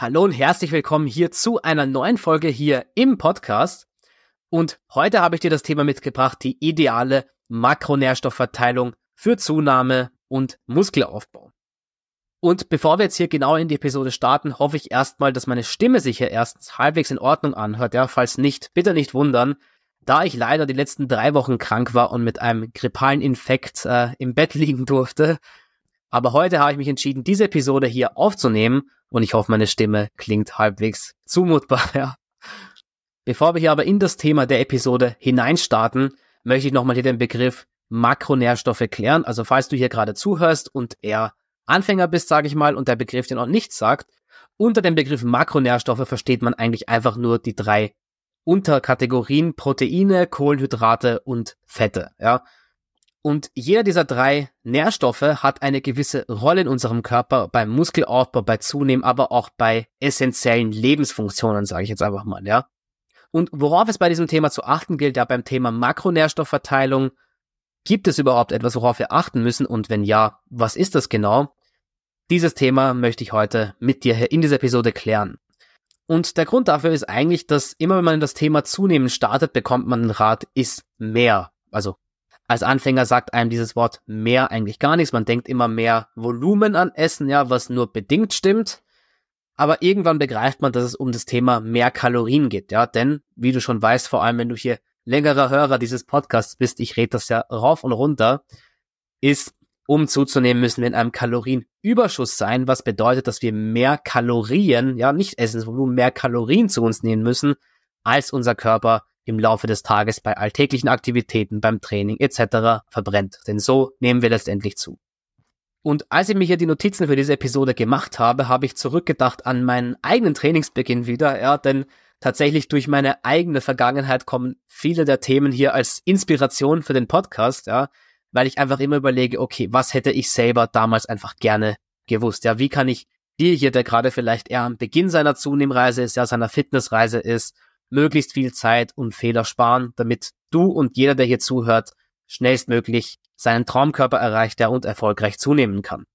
Hallo und herzlich willkommen hier zu einer neuen Folge hier im Podcast. Und heute habe ich dir das Thema mitgebracht, die ideale Makronährstoffverteilung für Zunahme und Muskelaufbau. Und bevor wir jetzt hier genau in die Episode starten, hoffe ich erstmal, dass meine Stimme sich hier erstens halbwegs in Ordnung anhört. Ja, falls nicht, bitte nicht wundern. Da ich leider die letzten drei Wochen krank war und mit einem grippalen Infekt äh, im Bett liegen durfte. Aber heute habe ich mich entschieden, diese Episode hier aufzunehmen und ich hoffe, meine Stimme klingt halbwegs zumutbar. Ja. Bevor wir hier aber in das Thema der Episode hineinstarten, möchte ich nochmal hier den Begriff Makronährstoffe klären. Also falls du hier gerade zuhörst und eher Anfänger bist, sage ich mal, und der Begriff dir noch nichts sagt, unter dem Begriff Makronährstoffe versteht man eigentlich einfach nur die drei Unterkategorien Proteine, Kohlenhydrate und Fette. Ja. Und jeder dieser drei Nährstoffe hat eine gewisse Rolle in unserem Körper beim Muskelaufbau, bei Zunehmen, aber auch bei essentiellen Lebensfunktionen, sage ich jetzt einfach mal, ja. Und worauf es bei diesem Thema zu achten gilt, ja beim Thema Makronährstoffverteilung, gibt es überhaupt etwas, worauf wir achten müssen? Und wenn ja, was ist das genau? Dieses Thema möchte ich heute mit dir in dieser Episode klären. Und der Grund dafür ist eigentlich, dass immer wenn man in das Thema Zunehmen startet, bekommt man den Rat, ist mehr. Also als Anfänger sagt einem dieses Wort mehr eigentlich gar nichts. Man denkt immer mehr Volumen an Essen, ja, was nur bedingt stimmt. Aber irgendwann begreift man, dass es um das Thema mehr Kalorien geht, ja. Denn, wie du schon weißt, vor allem wenn du hier längerer Hörer dieses Podcasts bist, ich rede das ja rauf und runter, ist, um zuzunehmen, müssen wir in einem Kalorienüberschuss sein, was bedeutet, dass wir mehr Kalorien, ja, nicht Essensvolumen, mehr Kalorien zu uns nehmen müssen, als unser Körper im Laufe des Tages bei alltäglichen Aktivitäten, beim Training etc. verbrennt. Denn so nehmen wir letztendlich zu. Und als ich mir hier die Notizen für diese Episode gemacht habe, habe ich zurückgedacht an meinen eigenen Trainingsbeginn wieder, ja, denn tatsächlich durch meine eigene Vergangenheit kommen viele der Themen hier als Inspiration für den Podcast, ja, weil ich einfach immer überlege, okay, was hätte ich selber damals einfach gerne gewusst, ja, wie kann ich dir hier, der gerade vielleicht eher am Beginn seiner Zunehmreise ist, ja, seiner Fitnessreise ist, möglichst viel Zeit und Fehler sparen, damit du und jeder, der hier zuhört, schnellstmöglich seinen Traumkörper erreicht, der und erfolgreich zunehmen kann.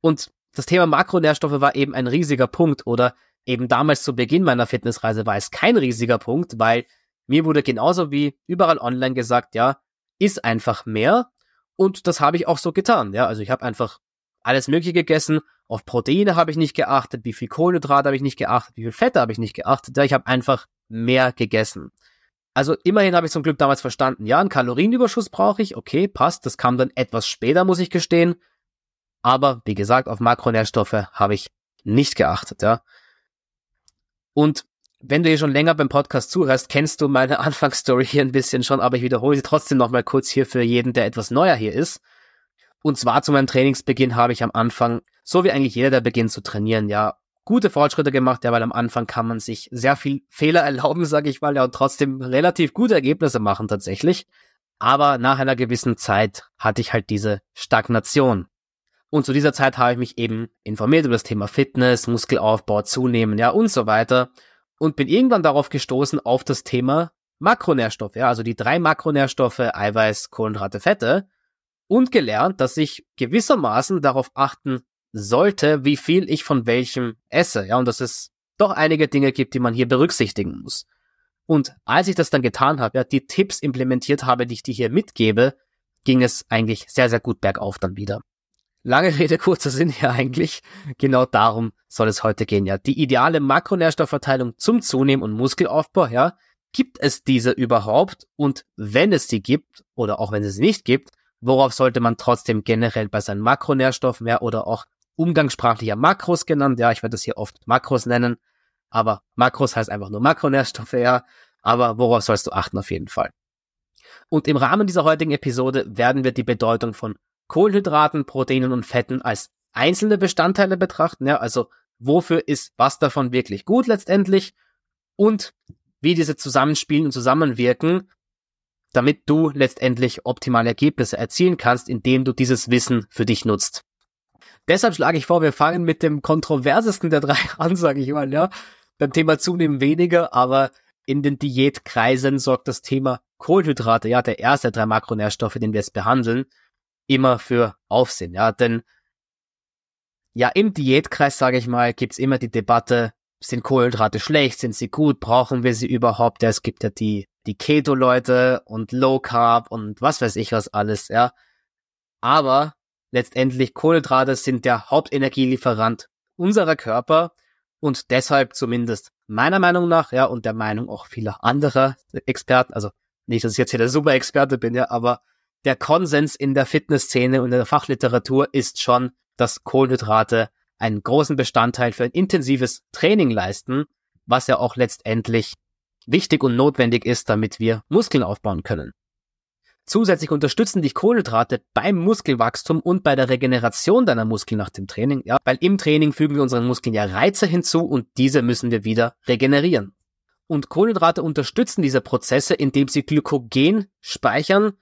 Und das Thema Makronährstoffe war eben ein riesiger Punkt oder eben damals zu Beginn meiner Fitnessreise war es kein riesiger Punkt, weil mir wurde genauso wie überall online gesagt, ja, ist einfach mehr und das habe ich auch so getan, ja, also ich habe einfach alles Mögliche gegessen. Auf Proteine habe ich nicht geachtet, wie viel Kohlenhydrate habe ich nicht geachtet, wie viel Fette habe ich nicht geachtet. Ich habe einfach mehr gegessen. Also immerhin habe ich zum Glück damals verstanden, ja, einen Kalorienüberschuss brauche ich, okay, passt, das kam dann etwas später, muss ich gestehen. Aber wie gesagt, auf Makronährstoffe habe ich nicht geachtet, ja. Und wenn du hier schon länger beim Podcast zuhörst, kennst du meine Anfangsstory hier ein bisschen schon, aber ich wiederhole sie trotzdem nochmal kurz hier für jeden, der etwas neuer hier ist. Und zwar zu meinem Trainingsbeginn habe ich am Anfang, so wie eigentlich jeder, der beginnt zu trainieren, ja, gute Fortschritte gemacht, ja, weil am Anfang kann man sich sehr viel Fehler erlauben, sage ich mal, ja, und trotzdem relativ gute Ergebnisse machen tatsächlich. Aber nach einer gewissen Zeit hatte ich halt diese Stagnation. Und zu dieser Zeit habe ich mich eben informiert über das Thema Fitness, Muskelaufbau, Zunehmen, ja, und so weiter. Und bin irgendwann darauf gestoßen auf das Thema Makronährstoffe, ja, also die drei Makronährstoffe, Eiweiß, Kohlenhydrate, Fette und gelernt, dass ich gewissermaßen darauf achten sollte, wie viel ich von welchem esse. Ja, und dass es doch einige Dinge gibt, die man hier berücksichtigen muss. Und als ich das dann getan habe, ja, die Tipps implementiert habe, die ich dir hier mitgebe, ging es eigentlich sehr, sehr gut bergauf dann wieder. Lange Rede, kurzer Sinn hier eigentlich. Genau darum soll es heute gehen, ja. Die ideale Makronährstoffverteilung zum Zunehmen und Muskelaufbau, ja. Gibt es diese überhaupt? Und wenn es sie gibt, oder auch wenn es sie nicht gibt, Worauf sollte man trotzdem generell bei seinen Makronährstoffen, ja, oder auch umgangssprachlicher Makros genannt, ja, ich werde das hier oft Makros nennen, aber Makros heißt einfach nur Makronährstoffe, ja, aber worauf sollst du achten auf jeden Fall? Und im Rahmen dieser heutigen Episode werden wir die Bedeutung von Kohlenhydraten, Proteinen und Fetten als einzelne Bestandteile betrachten, ja, also wofür ist was davon wirklich gut letztendlich und wie diese zusammenspielen und zusammenwirken damit du letztendlich optimale Ergebnisse erzielen kannst, indem du dieses Wissen für dich nutzt. Deshalb schlage ich vor, wir fangen mit dem kontroversesten der drei an, sage ich mal, ja. Beim Thema Zunehmen weniger, aber in den Diätkreisen sorgt das Thema Kohlenhydrate, ja, der erste der drei Makronährstoffe, den wir jetzt behandeln, immer für Aufsehen, ja, denn ja, im Diätkreis, sage ich mal, gibt's immer die Debatte, sind Kohlenhydrate schlecht, sind sie gut, brauchen wir sie überhaupt? Ja, es gibt ja die, die Keto-Leute und Low Carb und was weiß ich was alles, ja. Aber letztendlich Kohlenhydrate sind der Hauptenergielieferant unserer Körper und deshalb zumindest meiner Meinung nach, ja, und der Meinung auch vieler anderer Experten, also nicht, dass ich jetzt hier der Super-Experte bin, ja, aber der Konsens in der Fitnessszene und in der Fachliteratur ist schon, dass Kohlenhydrate einen großen Bestandteil für ein intensives Training leisten, was ja auch letztendlich wichtig und notwendig ist, damit wir Muskeln aufbauen können. Zusätzlich unterstützen dich Kohlenhydrate beim Muskelwachstum und bei der Regeneration deiner Muskeln nach dem Training, ja, weil im Training fügen wir unseren Muskeln ja Reize hinzu und diese müssen wir wieder regenerieren. Und Kohlenhydrate unterstützen diese Prozesse, indem sie Glykogen speichern,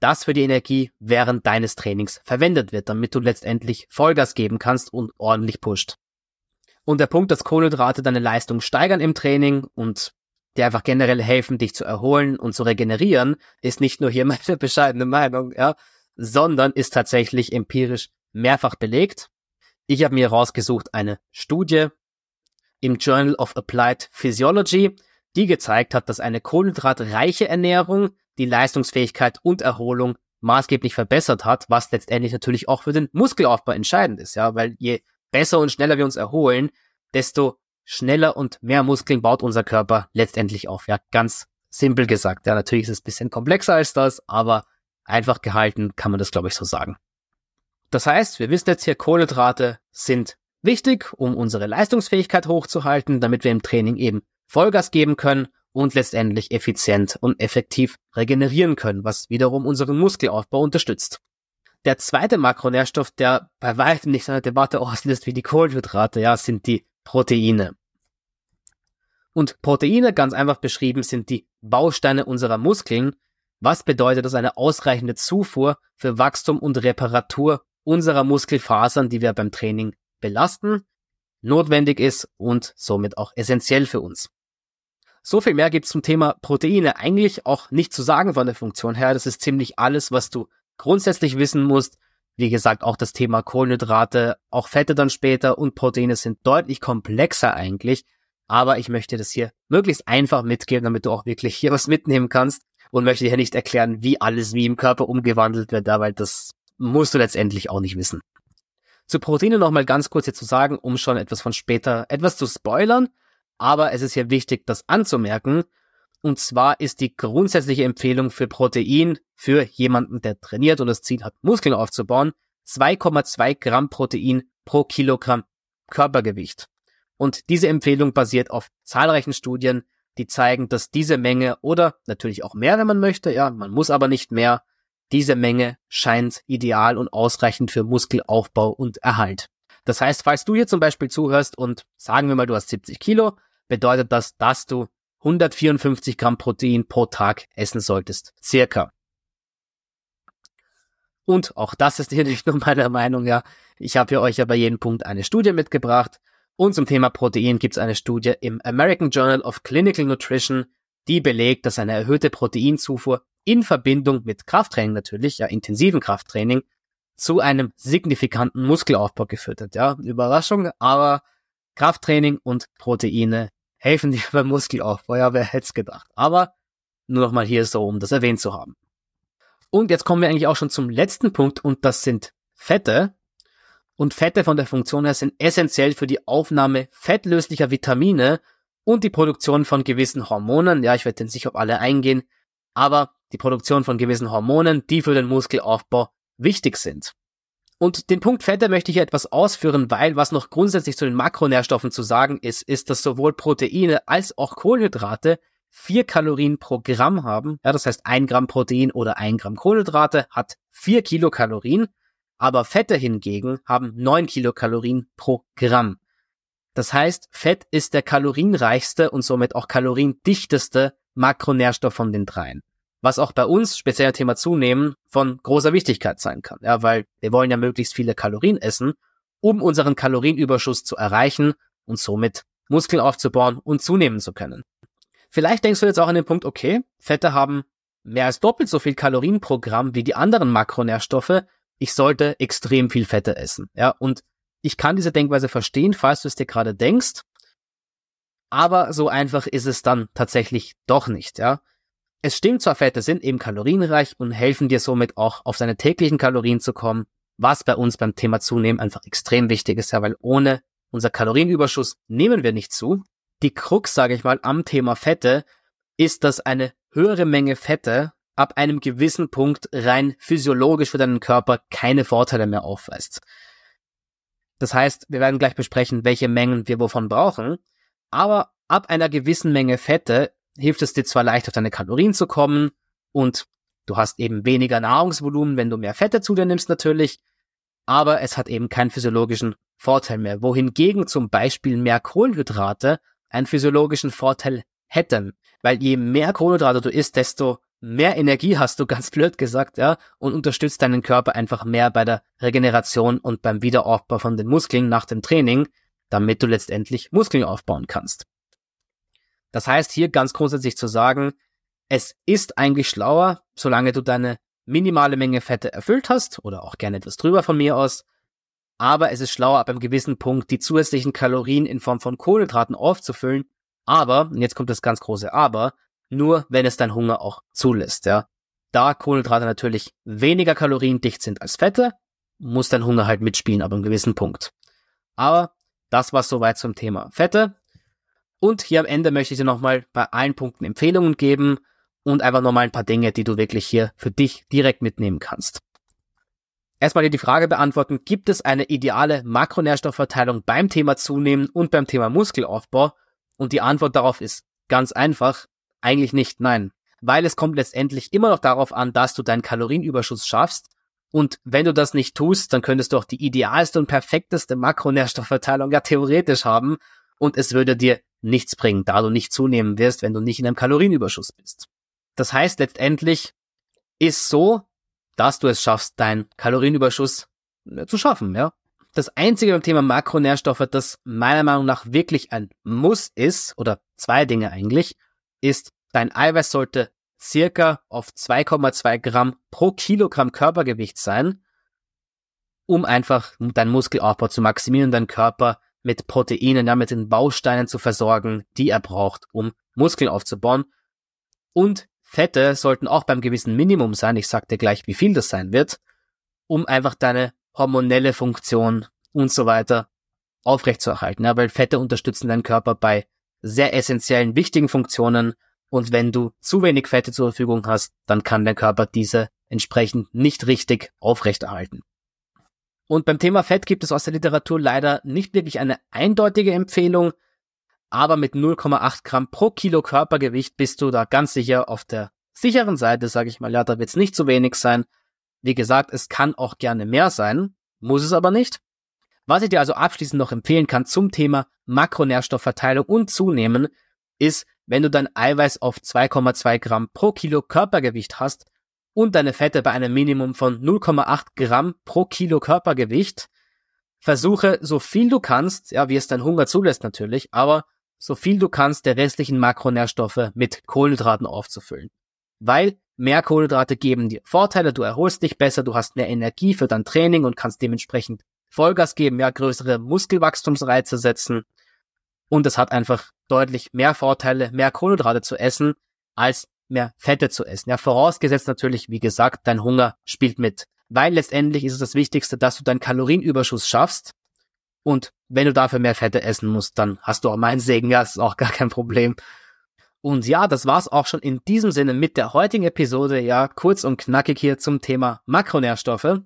das für die Energie während deines Trainings verwendet wird, damit du letztendlich Vollgas geben kannst und ordentlich pusht. Und der Punkt, dass Kohlenhydrate deine Leistung steigern im Training und dir einfach generell helfen, dich zu erholen und zu regenerieren, ist nicht nur hier meine bescheidene Meinung, ja, sondern ist tatsächlich empirisch mehrfach belegt. Ich habe mir herausgesucht eine Studie im Journal of Applied Physiology, die gezeigt hat, dass eine kohlenhydratreiche Ernährung die Leistungsfähigkeit und Erholung maßgeblich verbessert hat, was letztendlich natürlich auch für den Muskelaufbau entscheidend ist, ja, weil je besser und schneller wir uns erholen, desto schneller und mehr Muskeln baut unser Körper letztendlich auf, ja, ganz simpel gesagt. Ja, natürlich ist es ein bisschen komplexer als das, aber einfach gehalten kann man das, glaube ich, so sagen. Das heißt, wir wissen jetzt hier, Kohlenhydrate sind wichtig, um unsere Leistungsfähigkeit hochzuhalten, damit wir im Training eben Vollgas geben können und letztendlich effizient und effektiv regenerieren können, was wiederum unseren Muskelaufbau unterstützt. Der zweite Makronährstoff, der bei weitem nicht so eine Debatte auslöst wie die Kohlenhydrate, ja, sind die Proteine. Und Proteine, ganz einfach beschrieben, sind die Bausteine unserer Muskeln, was bedeutet, dass eine ausreichende Zufuhr für Wachstum und Reparatur unserer Muskelfasern, die wir beim Training belasten, notwendig ist und somit auch essentiell für uns. So viel mehr gibt's zum Thema Proteine eigentlich auch nicht zu sagen von der Funktion her. Das ist ziemlich alles, was du grundsätzlich wissen musst. Wie gesagt, auch das Thema Kohlenhydrate, auch Fette dann später und Proteine sind deutlich komplexer eigentlich. Aber ich möchte das hier möglichst einfach mitgeben, damit du auch wirklich hier was mitnehmen kannst und möchte dir nicht erklären, wie alles wie im Körper umgewandelt wird, weil das musst du letztendlich auch nicht wissen. Zu Proteine nochmal ganz kurz hier zu sagen, um schon etwas von später etwas zu spoilern aber es ist hier wichtig, das anzumerken. Und zwar ist die grundsätzliche Empfehlung für Protein für jemanden, der trainiert und das Ziel hat, Muskeln aufzubauen, 2,2 Gramm Protein pro Kilogramm Körpergewicht. Und diese Empfehlung basiert auf zahlreichen Studien, die zeigen, dass diese Menge oder natürlich auch mehr, wenn man möchte, ja, man muss aber nicht mehr, diese Menge scheint ideal und ausreichend für Muskelaufbau und Erhalt. Das heißt, falls du hier zum Beispiel zuhörst und sagen wir mal, du hast 70 Kilo, bedeutet das, dass du 154 Gramm Protein pro Tag essen solltest. Circa. Und auch das ist hier nicht nur meine Meinung, ja. Ich habe hier euch ja bei jedem Punkt eine Studie mitgebracht. Und zum Thema Protein gibt es eine Studie im American Journal of Clinical Nutrition, die belegt, dass eine erhöhte Proteinzufuhr in Verbindung mit Krafttraining natürlich, ja intensiven Krafttraining, zu einem signifikanten Muskelaufbau geführt hat. Ja, Überraschung, aber Krafttraining und Proteine helfen dir beim Muskelaufbau. Ja, wer hätte es gedacht. Aber nur noch mal hier so, um das erwähnt zu haben. Und jetzt kommen wir eigentlich auch schon zum letzten Punkt und das sind Fette. Und Fette von der Funktion her sind essentiell für die Aufnahme fettlöslicher Vitamine und die Produktion von gewissen Hormonen. Ja, ich werde jetzt nicht auf alle eingehen, aber die Produktion von gewissen Hormonen, die für den Muskelaufbau wichtig sind. Und den Punkt Fette möchte ich hier etwas ausführen, weil was noch grundsätzlich zu den Makronährstoffen zu sagen ist, ist, dass sowohl Proteine als auch Kohlenhydrate vier Kalorien pro Gramm haben. Ja, das heißt, ein Gramm Protein oder ein Gramm Kohlenhydrate hat vier Kilokalorien, aber Fette hingegen haben neun Kilokalorien pro Gramm. Das heißt, Fett ist der kalorienreichste und somit auch kaloriendichteste Makronährstoff von den dreien was auch bei uns, speziell Thema Zunehmen, von großer Wichtigkeit sein kann. Ja, weil wir wollen ja möglichst viele Kalorien essen, um unseren Kalorienüberschuss zu erreichen und somit Muskeln aufzubauen und zunehmen zu können. Vielleicht denkst du jetzt auch an den Punkt, okay, Fette haben mehr als doppelt so viel Kalorien pro Gramm wie die anderen Makronährstoffe. Ich sollte extrem viel Fette essen. Ja, und Ich kann diese Denkweise verstehen, falls du es dir gerade denkst. Aber so einfach ist es dann tatsächlich doch nicht, ja. Es stimmt zwar, Fette sind eben kalorienreich und helfen dir somit auch auf deine täglichen Kalorien zu kommen, was bei uns beim Thema Zunehmen einfach extrem wichtig ist, ja, weil ohne unser Kalorienüberschuss nehmen wir nicht zu. Die Krux, sage ich mal, am Thema Fette ist, dass eine höhere Menge Fette ab einem gewissen Punkt rein physiologisch für deinen Körper keine Vorteile mehr aufweist. Das heißt, wir werden gleich besprechen, welche Mengen wir wovon brauchen, aber ab einer gewissen Menge Fette hilft es dir zwar leicht auf deine Kalorien zu kommen und du hast eben weniger Nahrungsvolumen, wenn du mehr Fette zu dir nimmst natürlich, aber es hat eben keinen physiologischen Vorteil mehr. Wohingegen zum Beispiel mehr Kohlenhydrate einen physiologischen Vorteil hätten. Weil je mehr Kohlenhydrate du isst, desto mehr Energie hast du, ganz blöd gesagt, ja, und unterstützt deinen Körper einfach mehr bei der Regeneration und beim Wiederaufbau von den Muskeln nach dem Training, damit du letztendlich Muskeln aufbauen kannst. Das heißt hier ganz grundsätzlich zu sagen, es ist eigentlich schlauer, solange du deine minimale Menge Fette erfüllt hast oder auch gerne etwas drüber von mir aus, aber es ist schlauer ab einem gewissen Punkt die zusätzlichen Kalorien in Form von Kohlenhydraten aufzufüllen, aber, und jetzt kommt das ganz große Aber, nur wenn es dein Hunger auch zulässt, ja. Da Kohlenhydrate natürlich weniger kaloriendicht sind als Fette, muss dein Hunger halt mitspielen ab einem gewissen Punkt. Aber das war soweit zum Thema Fette. Und hier am Ende möchte ich dir nochmal bei allen Punkten Empfehlungen geben und einfach nochmal ein paar Dinge, die du wirklich hier für dich direkt mitnehmen kannst. Erstmal dir die Frage beantworten, gibt es eine ideale Makronährstoffverteilung beim Thema Zunehmen und beim Thema Muskelaufbau? Und die Antwort darauf ist ganz einfach, eigentlich nicht, nein. Weil es kommt letztendlich immer noch darauf an, dass du deinen Kalorienüberschuss schaffst. Und wenn du das nicht tust, dann könntest du auch die idealste und perfekteste Makronährstoffverteilung ja theoretisch haben. Und es würde dir nichts bringen, da du nicht zunehmen wirst, wenn du nicht in einem Kalorienüberschuss bist. Das heißt letztendlich ist so, dass du es schaffst, deinen Kalorienüberschuss äh, zu schaffen, ja. Das einzige beim Thema Makronährstoffe, das meiner Meinung nach wirklich ein Muss ist, oder zwei Dinge eigentlich, ist, dein Eiweiß sollte circa auf 2,2 Gramm pro Kilogramm Körpergewicht sein, um einfach deinen Muskelaufbau zu maximieren, deinen Körper mit Proteinen, ja, mit den Bausteinen zu versorgen, die er braucht, um Muskeln aufzubauen. Und Fette sollten auch beim gewissen Minimum sein, ich sag dir gleich, wie viel das sein wird, um einfach deine hormonelle Funktion und so weiter aufrechtzuerhalten. Ja, weil Fette unterstützen deinen Körper bei sehr essentiellen, wichtigen Funktionen und wenn du zu wenig Fette zur Verfügung hast, dann kann dein Körper diese entsprechend nicht richtig aufrechterhalten. Und beim Thema Fett gibt es aus der Literatur leider nicht wirklich eine eindeutige Empfehlung, aber mit 0,8 Gramm pro Kilo Körpergewicht bist du da ganz sicher auf der sicheren Seite, sage ich mal. Ja, da wird es nicht zu wenig sein. Wie gesagt, es kann auch gerne mehr sein, muss es aber nicht. Was ich dir also abschließend noch empfehlen kann zum Thema Makronährstoffverteilung und Zunehmen, ist, wenn du dein Eiweiß auf 2,2 Gramm pro Kilo Körpergewicht hast und deine Fette bei einem Minimum von 0,8 Gramm pro Kilo Körpergewicht, versuche so viel du kannst, ja, wie es dein Hunger zulässt natürlich, aber so viel du kannst der restlichen Makronährstoffe mit Kohlenhydraten aufzufüllen. Weil mehr Kohlenhydrate geben dir Vorteile, du erholst dich besser, du hast mehr Energie für dein Training und kannst dementsprechend Vollgas geben, ja, größere Muskelwachstumsreize setzen. Und es hat einfach deutlich mehr Vorteile, mehr Kohlenhydrate zu essen, als mehr Fette zu essen. Ja, vorausgesetzt natürlich, wie gesagt, dein Hunger spielt mit. Weil letztendlich ist es das Wichtigste, dass du deinen Kalorienüberschuss schaffst und wenn du dafür mehr Fette essen musst, dann hast du auch meinen Segen. Ja, ist auch gar kein Problem. Und ja, das war's auch schon in diesem Sinne mit der heutigen Episode. Ja, kurz und knackig hier zum Thema Makronährstoffe.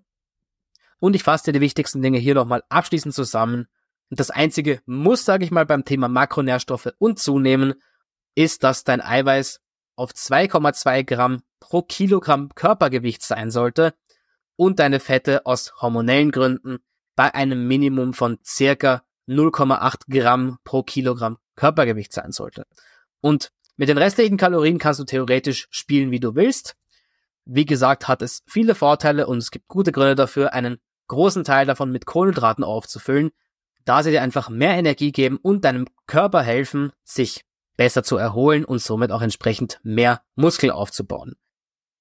Und ich fasse dir die wichtigsten Dinge hier nochmal abschließend zusammen. Und das einzige Muss, sage ich mal, beim Thema Makronährstoffe und Zunehmen, ist, dass dein Eiweiß auf 2,2 Gramm pro Kilogramm Körpergewicht sein sollte und deine Fette aus hormonellen Gründen bei einem Minimum von circa 0,8 Gramm pro Kilogramm Körpergewicht sein sollte. Und mit den restlichen Kalorien kannst du theoretisch spielen, wie du willst. Wie gesagt, hat es viele Vorteile und es gibt gute Gründe dafür, einen großen Teil davon mit Kohlenhydraten aufzufüllen, da sie dir einfach mehr Energie geben und deinem Körper helfen, sich besser zu erholen und somit auch entsprechend mehr Muskel aufzubauen.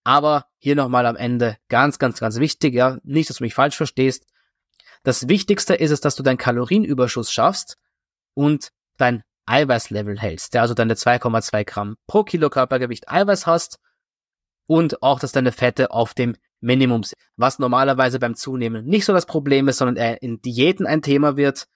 Aber hier nochmal am Ende ganz, ganz, ganz wichtig, ja, nicht, dass du mich falsch verstehst. Das Wichtigste ist es, dass du deinen Kalorienüberschuss schaffst und dein Eiweißlevel hältst, ja, also deine 2,2 Gramm pro Kilo Körpergewicht Eiweiß hast und auch, dass deine Fette auf dem Minimum sind, was normalerweise beim Zunehmen nicht so das Problem ist, sondern eher in Diäten ein Thema wird.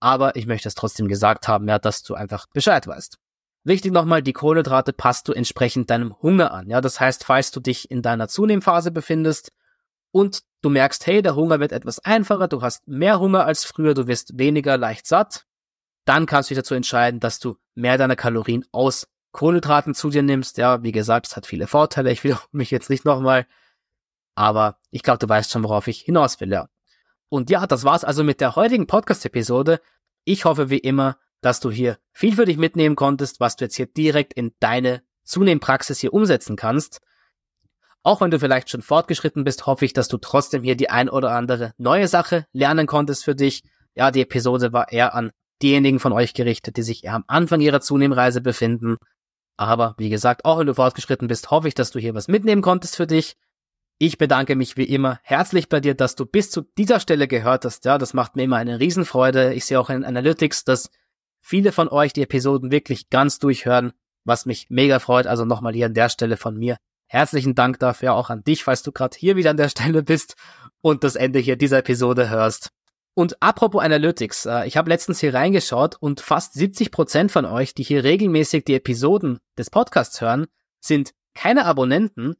Aber ich möchte es trotzdem gesagt haben, ja, dass du einfach Bescheid weißt. Wichtig nochmal, die Kohlenhydrate passt du entsprechend deinem Hunger an. Ja, das heißt, falls du dich in deiner Zunehmphase befindest und du merkst, hey, der Hunger wird etwas einfacher, du hast mehr Hunger als früher, du wirst weniger leicht satt, dann kannst du dich dazu entscheiden, dass du mehr deiner Kalorien aus Kohlenhydraten zu dir nimmst. Ja, wie gesagt, es hat viele Vorteile. Ich will mich jetzt nicht nochmal, aber ich glaube, du weißt schon, worauf ich hinaus will, ja. Und ja, das war's also mit der heutigen Podcast-Episode. Ich hoffe wie immer, dass du hier viel für dich mitnehmen konntest, was du jetzt hier direkt in deine Zunehmpraxis hier umsetzen kannst. Auch wenn du vielleicht schon fortgeschritten bist, hoffe ich, dass du trotzdem hier die ein oder andere neue Sache lernen konntest für dich. Ja, die Episode war eher an diejenigen von euch gerichtet, die sich eher am Anfang ihrer Zunehmreise befinden. Aber wie gesagt, auch wenn du fortgeschritten bist, hoffe ich, dass du hier was mitnehmen konntest für dich. Ich bedanke mich wie immer herzlich bei dir, dass du bis zu dieser Stelle gehört hast. Ja, das macht mir immer eine Riesenfreude. Ich sehe auch in Analytics, dass viele von euch die Episoden wirklich ganz durchhören, was mich mega freut. Also nochmal hier an der Stelle von mir. Herzlichen Dank dafür auch an dich, falls du gerade hier wieder an der Stelle bist und das Ende hier dieser Episode hörst. Und apropos Analytics, äh, ich habe letztens hier reingeschaut und fast 70 Prozent von euch, die hier regelmäßig die Episoden des Podcasts hören, sind keine Abonnenten.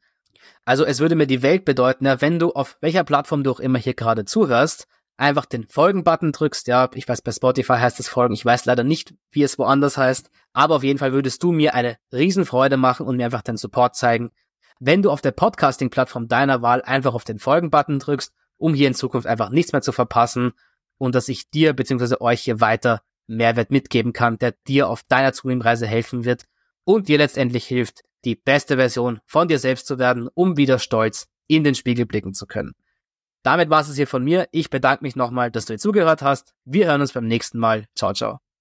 Also es würde mir die Welt bedeuten, wenn du auf welcher Plattform du auch immer hier gerade zuhörst, einfach den Folgen-Button drückst. Ja, ich weiß, bei Spotify heißt es Folgen. Ich weiß leider nicht, wie es woanders heißt. Aber auf jeden Fall würdest du mir eine Riesenfreude machen und mir einfach deinen Support zeigen, wenn du auf der Podcasting-Plattform deiner Wahl einfach auf den Folgen-Button drückst um hier in Zukunft einfach nichts mehr zu verpassen und dass ich dir bzw. euch hier weiter Mehrwert mitgeben kann, der dir auf deiner Zunehmreise helfen wird und dir letztendlich hilft, die beste Version von dir selbst zu werden, um wieder stolz in den Spiegel blicken zu können. Damit war es hier von mir. Ich bedanke mich nochmal, dass du hier zugehört hast. Wir hören uns beim nächsten Mal. Ciao, ciao.